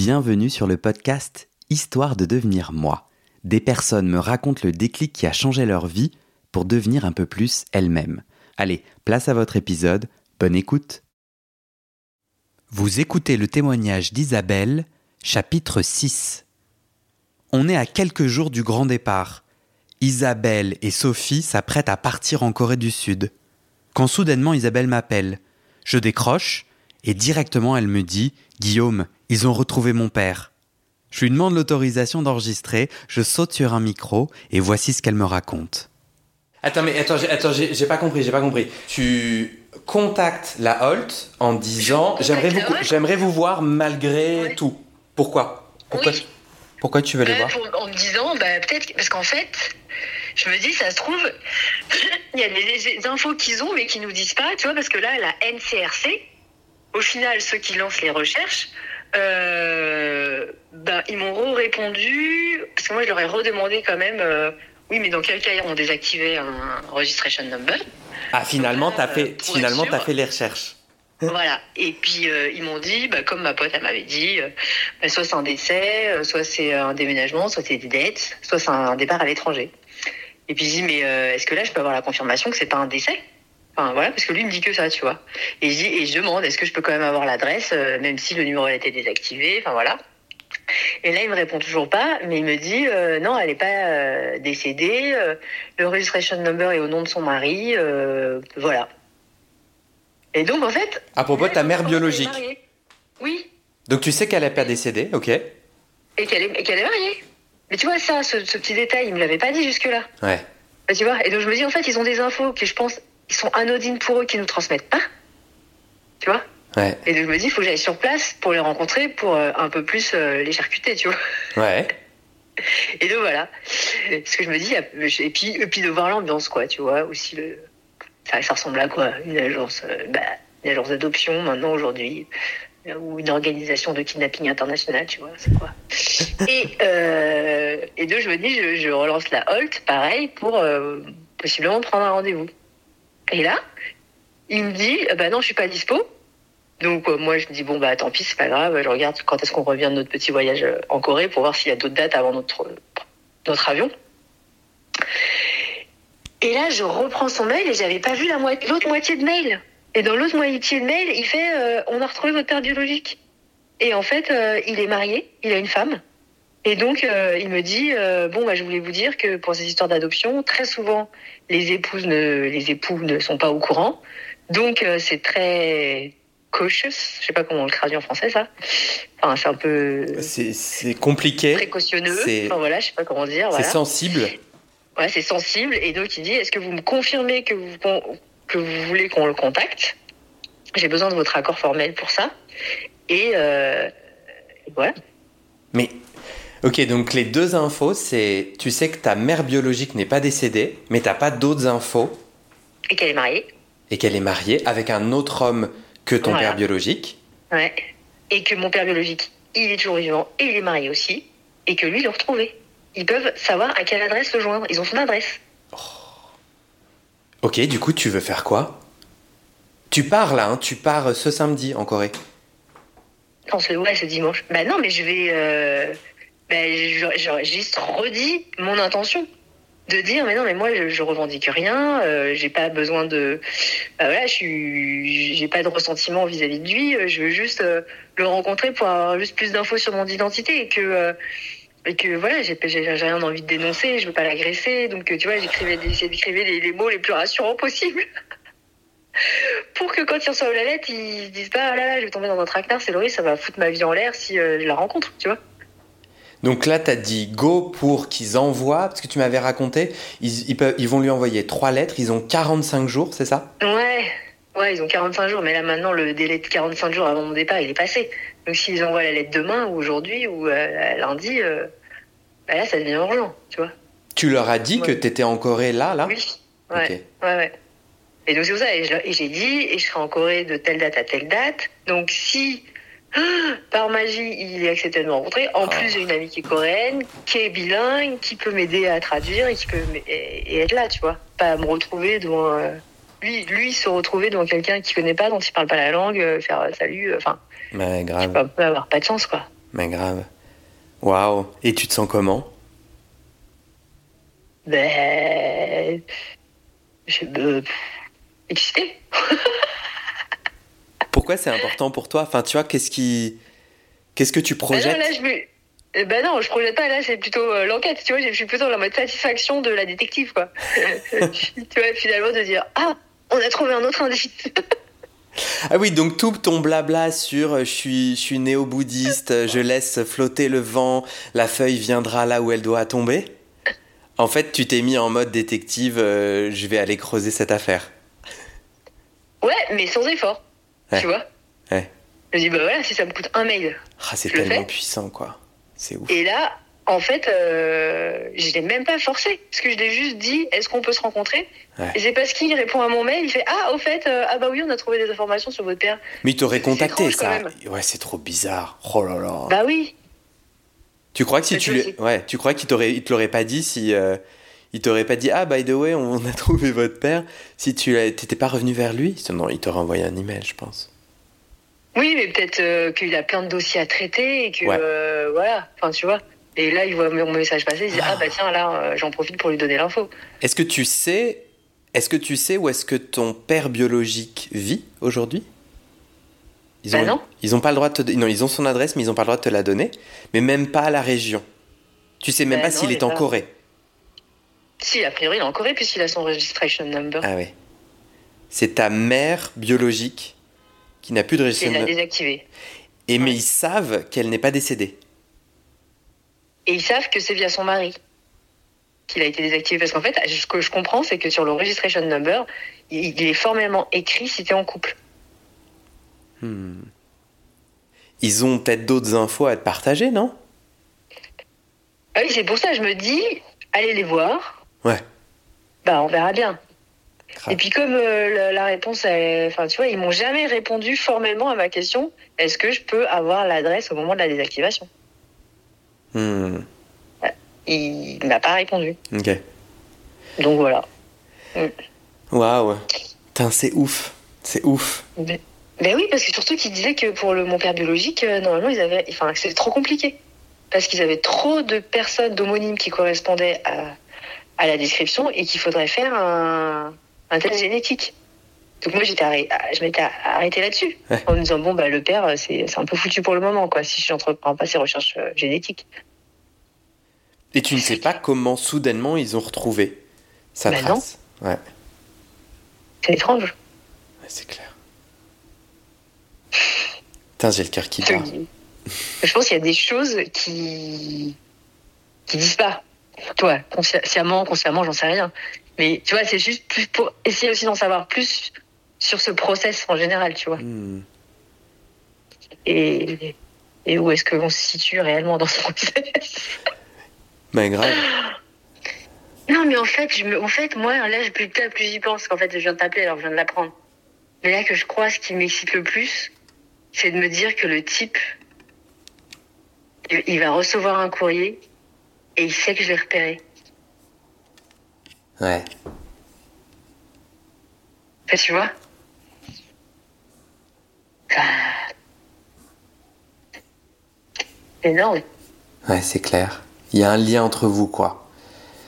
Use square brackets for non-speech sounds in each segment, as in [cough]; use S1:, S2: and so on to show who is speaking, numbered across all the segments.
S1: Bienvenue sur le podcast Histoire de devenir moi. Des personnes me racontent le déclic qui a changé leur vie pour devenir un peu plus elles-mêmes. Allez, place à votre épisode, bonne écoute. Vous écoutez le témoignage d'Isabelle, chapitre 6. On est à quelques jours du grand départ. Isabelle et Sophie s'apprêtent à partir en Corée du Sud. Quand soudainement Isabelle m'appelle, je décroche et directement elle me dit Guillaume, ils ont retrouvé mon père. Je lui demande l'autorisation d'enregistrer, je saute sur un micro et voici ce qu'elle me raconte. Attends, mais attends, j'ai, attends, j'ai, j'ai pas compris, j'ai pas compris. Tu contactes la Holt en disant j'aimerais vous, j'aimerais vous voir malgré tout. Pourquoi? Pourquoi,
S2: Oui.
S1: pourquoi tu veux les
S2: Euh,
S1: voir?
S2: pour- en me disant, bah, peut-être, parce qu'en fait, je me dis, ça se trouve, [laughs] il y a des, des infos qu'ils ont, mais qu'ils nous disent pas, tu vois, parce que là, la NCRC, au final, ceux qui lancent les recherches, euh, ben, ils m'ont répondu, parce que moi, je leur ai redemandé quand même, euh, oui, mais dans quel cas on désactivé un registration number
S1: Ah, finalement, t'as
S2: Euh,
S1: fait, finalement, fait les recherches.
S2: Voilà. Et puis euh, ils m'ont dit, bah, comme ma pote elle m'avait dit, euh, bah, soit c'est un décès, euh, soit c'est un déménagement, soit c'est des dettes, soit c'est un départ à l'étranger. Et puis je dis, mais est-ce que là je peux avoir la confirmation que c'est pas un décès? Enfin voilà, parce que lui il me dit que ça, tu vois. Et je dis, et je demande, est-ce que je peux quand même avoir l'adresse, euh, même si le numéro a été désactivé, enfin voilà. Et là, il me répond toujours pas, mais il me dit euh, non, elle n'est pas euh, décédée. le registration number est au nom de son mari. voilà. Et donc, en fait.
S1: À propos de ta mère biologique.
S2: Oui,
S1: Donc tu sais qu'elle est pas décédée, ok
S2: et qu'elle est, et qu'elle est mariée. Mais tu vois, ça, ce, ce petit détail, il me l'avait pas dit jusque-là.
S1: Ouais.
S2: Bah, tu vois, et donc je me dis, en fait, ils ont des infos qui, je pense, ils sont anodines pour eux, qui nous transmettent pas. Tu vois?
S1: Ouais.
S2: Et donc je me dis, il faut que j'aille sur place pour les rencontrer, pour euh, un peu plus euh, les charcuter, tu vois.
S1: Ouais. [laughs]
S2: Et donc voilà. Ce que je me dis, et puis, et puis de voir l'ambiance, quoi, tu vois, aussi le. Ça, ça ressemble à quoi? Une agence, euh, bah, une agence d'adoption maintenant aujourd'hui, euh, ou une organisation de kidnapping international, tu vois, c'est quoi? [laughs] Et euh, et deux, je me dis, je, je relance la Holt, pareil, pour euh, possiblement prendre un rendez-vous. Et là, il me dit, euh, bah non, je suis pas dispo. Donc euh, moi je me dis bon bah tant pis c'est pas grave je regarde quand est-ce qu'on revient de notre petit voyage euh, en Corée pour voir s'il y a d'autres dates avant notre notre avion. Et là je reprends son mail et j'avais pas vu la moitié l'autre moitié de mail. Et dans l'autre moitié de mail il fait euh, on a retrouvé votre père biologique. Et en fait euh, il est marié il a une femme. Et donc euh, il me dit euh, bon bah je voulais vous dire que pour ces histoires d'adoption très souvent les épouses ne les époux ne sont pas au courant. Donc euh, c'est très cautious, je sais pas comment on le traduit en français ça. Enfin, c'est un peu
S1: C'est, c'est compliqué.
S2: précautionneux.
S1: c'est-
S2: Enfin voilà, je sais pas comment dire.
S1: C'est
S2: Voilà.
S1: sensible.
S2: Ouais, c'est sensible. Et donc il dit, est-ce que vous me confirmez que vous que vous voulez qu'on le contacte? J'ai besoin de votre accord formel pour ça. Et voilà.
S1: Mais, ok, donc les deux infos, c'est tu sais que ta mère biologique n'est pas décédée, mais t'as pas d'autres infos
S2: Et qu'elle est mariée.
S1: et qu'elle est mariée avec un autre homme que ton
S2: Voilà.
S1: père biologique.
S2: Ouais. Et que mon père biologique, il est toujours vivant et il est marié aussi. Et que lui, il l'a retrouvé. Ils peuvent savoir à quelle adresse le joindre. Ils ont son adresse.
S1: Ok, du coup, tu veux faire quoi? Tu pars là, hein, tu pars ce samedi en Corée.
S2: Non, ce, ouais, ce dimanche. Bah non, mais je vais. Euh, je- j'ai juste redit mon intention de dire, mais non, mais moi, je, je revendique rien. euh, j'ai pas besoin de. Bah voilà, je suis. J'ai pas de ressentiment vis-à-vis de lui. euh, Je veux juste euh, le rencontrer pour avoir juste plus d'infos sur mon identité et que. euh, et que voilà, j'ai rien envie de dénoncer, je veux pas l'agresser, donc tu vois, j'écrivais les, les mots les plus rassurants possibles. [laughs] pour que quand ils reçoivent la lettre, ils se disent pas, ah là là, je vais tomber dans un traquenard, c'est Laurie, ça va foutre ma vie en l'air si je la rencontre, tu vois.
S1: Donc là, t'as dit go pour qu'ils envoient, parce que tu m'avais raconté, ils, ils peuvent, ils vont lui envoyer trois lettres, ils ont 45 jours, c'est ça?
S2: Ouais, ouais, ils ont 45 jours, mais là maintenant, le délai de 45 jours avant mon départ, il est passé. Donc s'ils envoient la lettre demain ou aujourd'hui ou euh, lundi, euh, bah là, ça devient urgent, tu vois.
S1: Tu leur as dit que
S2: Ouais.
S1: t'étais en Corée là, là?
S2: Oui, ouais,
S1: Ok.
S2: ouais, ouais. Et donc c'est pour ça, et j'ai dit, et je serai en Corée de telle date à telle date. Donc si par magie il est accepté de me rencontrer, en
S1: Oh.
S2: plus j'ai une amie qui est coréenne, qui est bilingue, qui peut m'aider à traduire et qui peut et, être là, tu vois. Pas me retrouver devant euh, lui, lui se retrouver devant quelqu'un qu'il connaît pas, dont il parle pas la langue, euh, faire euh, salut, enfin, je
S1: grave.
S2: peux, peut avoir pas de chance quoi.
S1: Mais grave. Waouh. Et tu te sens comment?
S2: Ben. Je. Excitée. [laughs]
S1: Pourquoi c'est important pour toi? Enfin, tu vois, qu'est-ce qui. Qu'est-ce que tu projettes
S2: ben non, là, je me... Eh ben non, je projette pas, là, c'est plutôt euh, l'enquête, tu vois, je suis plutôt dans la mode satisfaction de la détective, quoi. [laughs] [laughs] tu vois, finalement, de dire Ah, on a trouvé un autre indice.
S1: Ah oui, donc tout ton blabla sur euh, je suis, je suis néo-bouddhiste, je laisse flotter le vent, la feuille viendra là où elle doit tomber? En fait, tu t'es mis en mode détective, euh, je vais aller creuser cette affaire.
S2: Ouais, mais sans effort. Tu vois
S1: Ouais.
S2: Je me dis, bah voilà, si ça me coûte un mail.
S1: Ah, c'est tellement puissant, quoi. C'est ouf.
S2: Et là, en fait, euh, je l'ai même pas forcé. Parce que je l'ai juste dit, est-ce qu'on peut se rencontrer Et c'est parce qu'il répond à mon mail, il fait, ah, au fait, euh, ah bah oui, on a trouvé des informations sur votre père.
S1: Mais il t'aurait contacté, ça. Ouais, c'est trop bizarre. Oh là là.
S2: Bah oui.
S1: Tu crois que si tu ouais, tu crois qu'il t'aurait, il te l'aurait pas dit si euh, il t'aurait pas dit ah by the way on a [laughs] trouvé votre père si tu t'étais pas revenu vers lui? Non il t'aurait envoyé un email je pense.
S2: Oui mais peut-être euh, qu'il a plein de dossiers à traiter et que euh, voilà enfin tu vois et là il voit mon message passer il dit ah, bah tiens là j'en profite pour lui donner l'info.
S1: Est-ce que tu sais est-ce que tu sais où est-ce que ton père biologique vit aujourd'hui? Ils
S2: ont, bah
S1: ils ont pas le droit de te, non, ils ont son adresse, mais ils ont pas le droit de te la donner. Mais même pas à la région. Tu sais même bah pas s'il est en Corée.
S2: Si, a priori, il est en Corée puisqu'il a son registration number.
S1: Ah oui. C'est ta mère biologique qui n'a plus de registration
S2: number. Il l'a désactivé.
S1: Et mais ils savent qu'elle n'est pas décédée.
S2: Et ils savent que c'est via son mari qu'il a été désactivé. Parce qu'en fait, ce que je comprends, c'est que sur le registration number, il est formellement écrit si tu es en couple.
S1: Hmm. Ils ont peut-être d'autres infos à te partager, non?
S2: Ah Oui, c'est pour ça, je me dis, allez les voir.
S1: Ouais.
S2: Bah, on verra bien. Et puis comme euh, la, réponse, enfin tu vois, ils m'ont jamais répondu formellement à ma question. Est-ce que je peux avoir l'adresse au moment de la désactivation?
S1: Hmm.
S2: Il m'a pas répondu.
S1: Ok.
S2: Donc voilà.
S1: Waouh. C'est ouf. C'est ouf.
S2: Ben oui, parce que surtout qu'ils disaient que pour le, mon père biologique, euh, normalement, ils avaient, enfin, c'était trop compliqué. Parce qu'ils avaient trop de personnes d'homonymes qui correspondaient à, à la description et qu'il faudrait faire un, un test génétique. Donc moi, j'étais je m'étais arrêté là-dessus. En me disant, bon, bah, le père, c'est un peu foutu pour le moment, quoi, si je n'entreprends pas ces recherches euh, génétiques.
S1: Et tu ne sais pas comment soudainement ils ont retrouvé sa bah trace
S2: Ouais. C'est étrange.
S1: Ouais, c'est clair. Putain, j'ai le cœur qui bat.
S2: Je pense qu'il y a des choses qui qui disent pas. Toi, consciemment, consciemment, j'en sais rien. Mais tu vois, c'est juste pour essayer aussi d'en savoir plus sur ce process en général, tu vois. Hmm. Et, et où est-ce qu'on se situe réellement dans ce process? [laughs]
S1: Ben grave.
S2: Non, mais en fait, je me, en fait, moi, là, plus, plus j'y pense qu'en fait, je viens de t'appeler alors je viens de l'apprendre. Mais là que je crois, ce qui m'excite le plus, c'est de me dire que le type, il va recevoir un courrier et il sait que je l'ai repéré.
S1: Ouais.
S2: tu vois? Énorme.
S1: Ouais, c'est clair. Il y a un lien entre vous, quoi.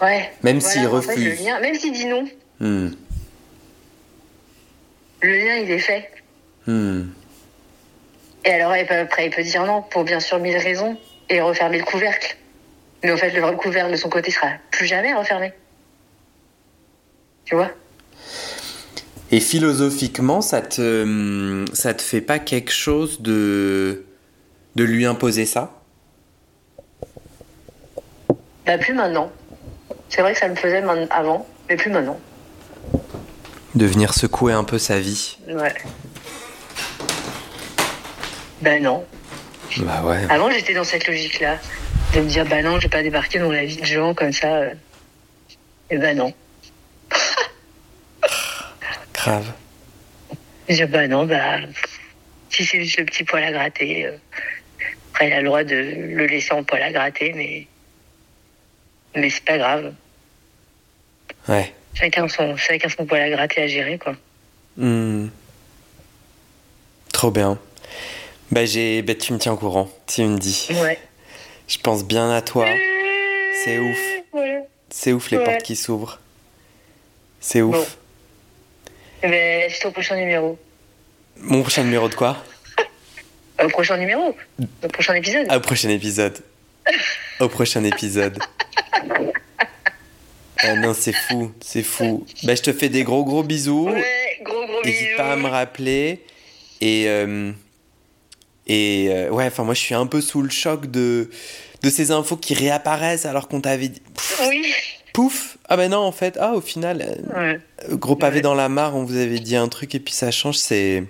S2: Ouais.
S1: Même s'il refuse.
S2: même s'il dit non.
S1: Hmm.
S2: Le lien, il est fait.
S1: Hmm.
S2: Et alors, après, il peut dire non pour bien sûr mille raisons et refermer le couvercle. Mais en fait, le couvercle de son côté sera plus jamais refermé. Tu vois?
S1: Et philosophiquement, ça te, ça te fait pas quelque chose de, de lui imposer ça?
S2: Bah, plus maintenant. C'est vrai que ça me faisait avant, mais plus maintenant.
S1: De venir secouer un peu sa vie.
S2: Ouais. Ben non.
S1: Bah ouais.
S2: Avant, j'étais dans cette logique-là. De me dire, bah non, je vais pas débarquer dans la vie de gens comme ça. Euh. Et ben non. [laughs]
S1: Grave.
S2: Je dis, bah non, bah. Si c'est juste le petit poil à gratter. Euh. Après, il a le droit de le laisser en poil à gratter, mais. Mais c'est pas grave.
S1: Ouais.
S2: Chacun son, chacun son poil à gratter à gérer, quoi.
S1: Hmm. Trop bien. Bah, j'ai, bah, tu me tiens au courant, tu me dis.
S2: Ouais.
S1: Je pense bien à toi. C'est ouf.
S2: Voilà.
S1: C'est ouf les portes qui s'ouvrent. C'est ouf.
S2: Bon. Eh ben, c'est au prochain numéro.
S1: Mon prochain numéro de quoi?
S2: Au prochain numéro. Au prochain épisode.
S1: Au prochain épisode. Au prochain épisode. [laughs] Ah non, c'est fou, c'est fou. Bah, je te fais des gros gros bisous.
S2: Ouais, gros gros bisous.
S1: N'hésite pas à me rappeler. Et, euh, et euh, ouais, enfin, moi, je suis un peu sous le choc de, de ces infos qui réapparaissent alors qu'on t'avait dit. Pff,
S2: Oui.
S1: Pouf Ah ben non, en fait, ah, au final, euh,
S2: Ouais.
S1: gros pavé
S2: Ouais.
S1: dans la mare, on vous avait dit un truc et puis ça change, c'est.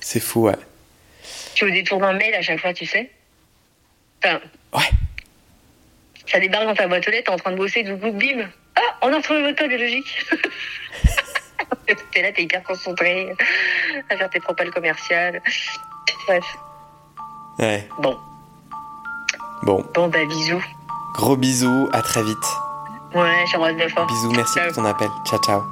S1: C'est fou, ouais.
S2: Tu me détournes un mail à chaque fois, tu sais. Enfin,
S1: Ouais.
S2: ça débarque dans ta boîte aux lettres, t'es en train de bosser, du coup, bim. Ah, on a retrouvé votre code biologique. [laughs] t'es là, t'es hyper concentré à faire tes propales commerciales. Bref.
S1: Ouais.
S2: Bon,
S1: Bon,
S2: bon, bah, bisous.
S1: gros bisous, à très vite.
S2: Ouais, j'embrasse bien fort.
S1: Bisous, merci
S2: Ciao.
S1: pour ton appel. Ciao, ciao.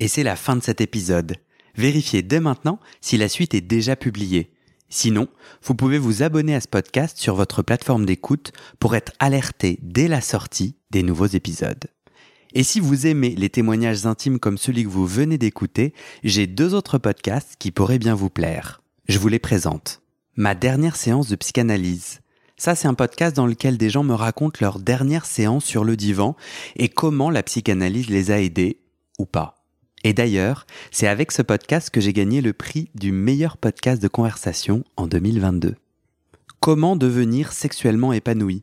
S1: Et c'est la fin de cet épisode. Vérifiez dès maintenant si la suite est déjà publiée. Sinon, vous pouvez vous abonner à ce podcast sur votre plateforme d'écoute pour être alerté dès la sortie des nouveaux épisodes. Et si vous aimez les témoignages intimes comme celui que vous venez d'écouter, j'ai deux autres podcasts qui pourraient bien vous plaire. Je vous les présente. Ma dernière séance de psychanalyse. Ça, c'est un podcast dans lequel des gens me racontent leur dernière séance sur le divan et comment la psychanalyse les a aidés ou pas. Et d'ailleurs, c'est avec ce podcast que j'ai gagné le prix du meilleur podcast de conversation en 2022. Comment devenir sexuellement épanoui?